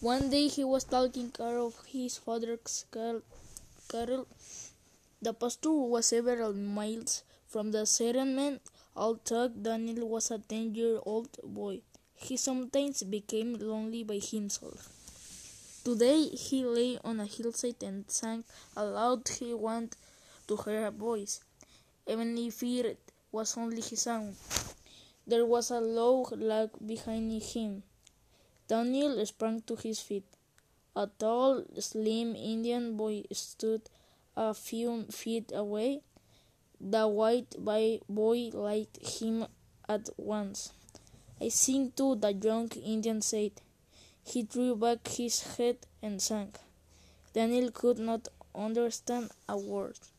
One day he was taking care of his father's cattle. The pasture was several miles from the settlement. Although Daniel was a ten-year-old boy, he sometimes became lonely by himself. Today he lay on a hillside and sang aloud. He wanted to hear a voice, even if it was only his own. There was a low log behind him. Daniel sprang to his feet. A tall, slim Indian boy stood a few feet away. The white boy liked him at once. I sing too, the young Indian said. He threw back his head and sang. Daniel could not understand a word.